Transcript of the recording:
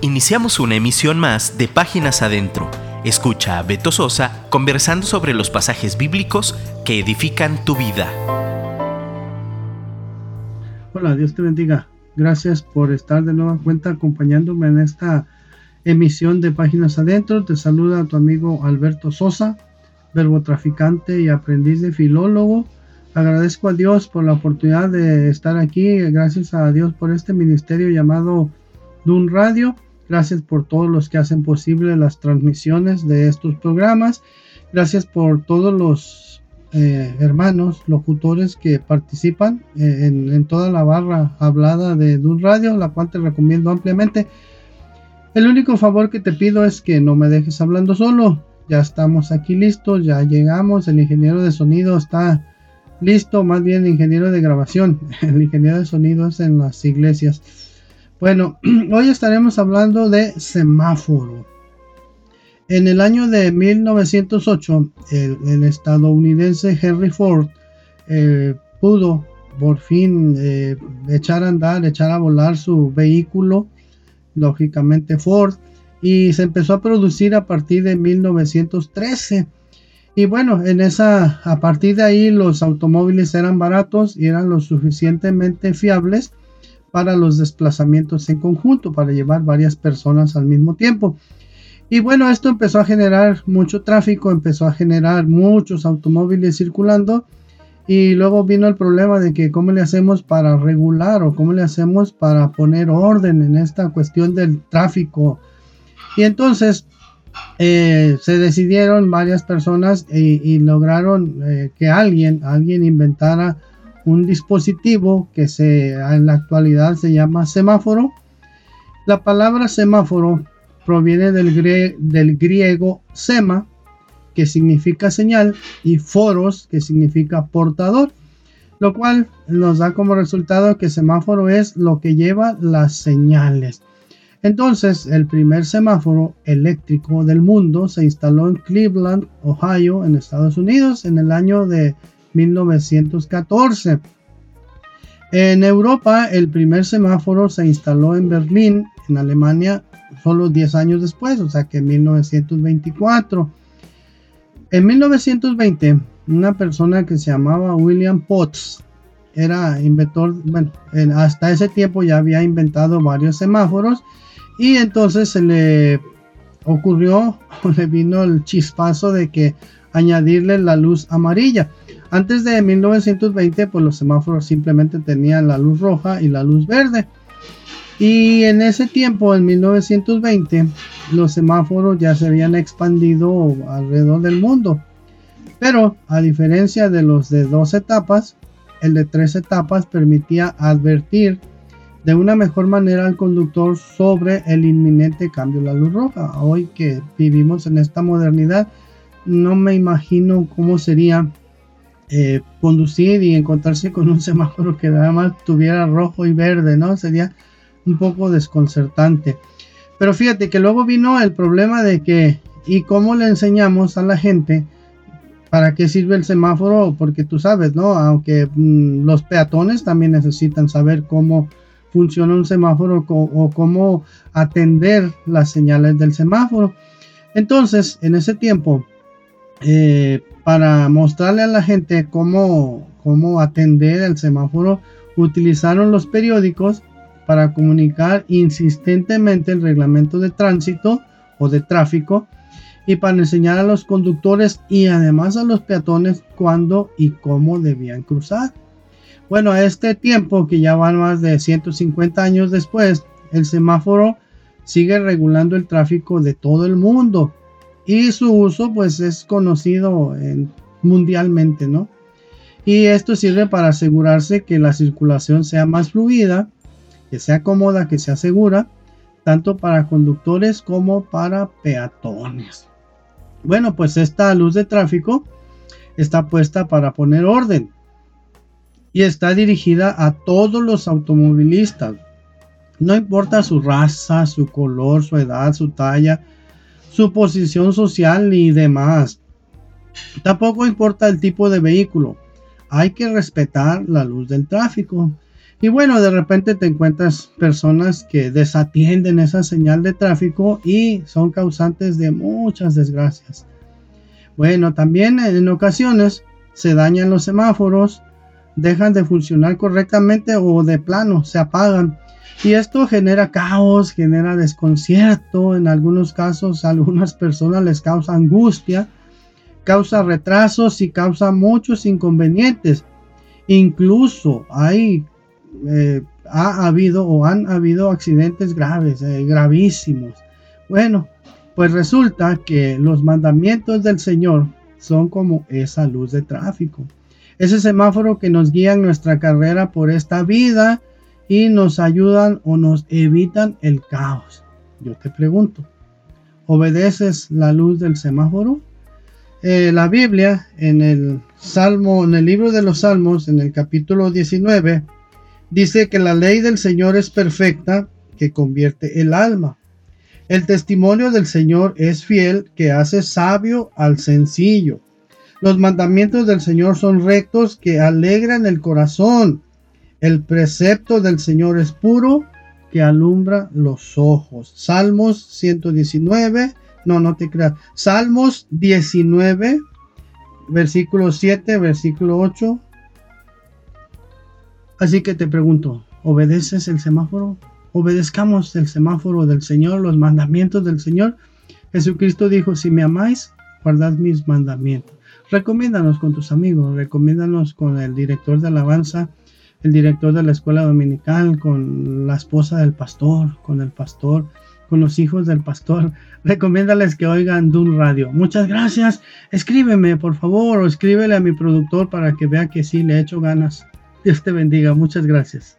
Iniciamos una emisión más de Páginas Adentro. Escucha a Beto Sosa conversando sobre los pasajes bíblicos que edifican tu vida. Hola, Dios te bendiga. Gracias por estar de nueva cuenta acompañándome en esta emisión de Páginas Adentro. Te saluda tu amigo Alberto Sosa, verbo traficante y aprendiz de filólogo. Agradezco a Dios por la oportunidad de estar aquí. Gracias a Dios por este ministerio llamado Dun Radio Gracias por todos los que hacen posible las transmisiones de estos programas. Gracias por todos los eh, hermanos locutores que participan eh, en, toda la barra hablada de Dun Radio, la cual te recomiendo ampliamente. El único favor que te pido es que no me dejes hablando solo. Ya estamos aquí listos, ya llegamos. El ingeniero de sonido está listo, más bien ingeniero de grabación. El ingeniero de sonido es en las iglesias. Bueno, hoy estaremos hablando de semáforo. En el año de 1908, el, estadounidense Henry Ford eh, pudo por fin eh, echar a andar, echar a volar su vehículo, lógicamente Ford, y se empezó a producir a partir de 1913. Y bueno, en esa, a partir de ahí los automóviles eran baratos y eran lo suficientemente fiables para los desplazamientos en conjunto, para llevar varias personas al mismo tiempo. Y bueno, esto empezó a generar mucho tráfico, empezó a generar muchos automóviles circulando y luego vino el problema de que cómo le hacemos para regular o cómo le hacemos para poner orden en esta cuestión del tráfico. Y entonces eh, se decidieron varias personas y, lograron eh, que alguien, alguien inventara un dispositivo que se, en la actualidad se llama semáforo. La palabra semáforo proviene del, del griego sema, que significa señal, y foros, que significa portador, lo cual nos da como resultado que semáforo es lo que lleva las señales. Entonces, el primer semáforo eléctrico del mundo se instaló en Cleveland, Ohio, en Estados Unidos, en el año de 1914. En Europa, el primer semáforo se instaló en Berlín, en Alemania, solo 10 años después, o sea que en 1924. En 1920, una persona que se llamaba William Potts era inventor, bueno, hasta ese tiempo ya había inventado varios semáforos y entonces se le ocurrió, le vino el chispazo de que añadirle la luz amarilla. Antes de 1920, pues los semáforos simplemente tenían la luz roja y la luz verde. Y en ese tiempo, en 1920, los semáforos ya se habían expandido alrededor del mundo. Pero a diferencia de los de dos etapas, el de tres etapas permitía advertir de una mejor manera al conductor sobre el inminente cambio de la luz roja. Hoy que vivimos en esta modernidad, no me imagino cómo sería eh, conducir y encontrarse con un semáforo que nada más tuviera rojo y verde, ¿no? Sería un poco desconcertante. Pero fíjate que luego vino el problema de que, ¿y cómo le enseñamos a la gente para qué sirve el semáforo? Porque tú sabes, ¿no? Aunque mm, los peatones también necesitan saber cómo funciona un semáforo o cómo atender las señales del semáforo. Entonces, en ese tiempo, eh, para mostrarle a la gente cómo, cómo atender el semáforo, utilizaron los periódicos para comunicar insistentemente el reglamento de tránsito o de tráfico y para enseñar a los conductores y además a los peatones cuándo y cómo debían cruzar. Bueno, a este tiempo, que ya van más de 150 años después, el semáforo sigue regulando el tráfico de todo el mundo y su uso pues es conocido mundialmente, ¿no? Y esto sirve para asegurarse que la circulación sea más fluida, que sea cómoda, que sea segura, tanto para conductores como para peatones. Bueno, pues esta luz de tráfico está puesta para poner orden y está dirigida a todos los automovilistas. No importa su raza, su color, su edad, su talla, su posición social y demás. Tampoco importa el tipo de vehículo. Hay que respetar la luz del tráfico. Y bueno, de repente te encuentras personas que desatienden esa señal de tráfico y son causantes de muchas desgracias. Bueno, también en ocasiones se dañan los semáforos, dejan de funcionar correctamente o de plano se apagan. Y esto genera caos, genera desconcierto, en algunos casos a algunas personas les causa angustia, causa retrasos y causa muchos inconvenientes. Incluso hay, eh, ha habido o han habido accidentes graves, eh, gravísimos. Bueno, pues resulta que los mandamientos del Señor son como esa luz de tráfico. Ese semáforo que nos guía en nuestra carrera por esta vida y nos ayudan o nos evitan el caos. Yo te pregunto, ¿obedeces la luz del semáforo? Eh, la Biblia en el Salmo, en el libro de los Salmos, en el capítulo 19, dice que la ley del Señor es perfecta, que convierte el alma. El testimonio del Señor es fiel, que hace sabio al sencillo. Los mandamientos del Señor son rectos, que alegran el corazón. El precepto del Señor es puro, que alumbra los ojos. Salmos 119, no, no te creas. Salmos 19, versículo 7, versículo 8. Así que te pregunto, ¿obedeces el semáforo? obedezcamos el semáforo del Señor, los mandamientos del Señor. Jesucristo dijo, si me amáis, guardad mis mandamientos. Recomiéndanos con tus amigos, recomiéndanos con el director de alabanza, el director de la escuela dominical, con la esposa del pastor, con el pastor, con los hijos del pastor. Recomiéndales que oigan Dun Radio. Muchas gracias. Escríbeme, por favor, o escríbele a mi productor para que vea que sí le he hecho ganas. Dios te bendiga. Muchas gracias.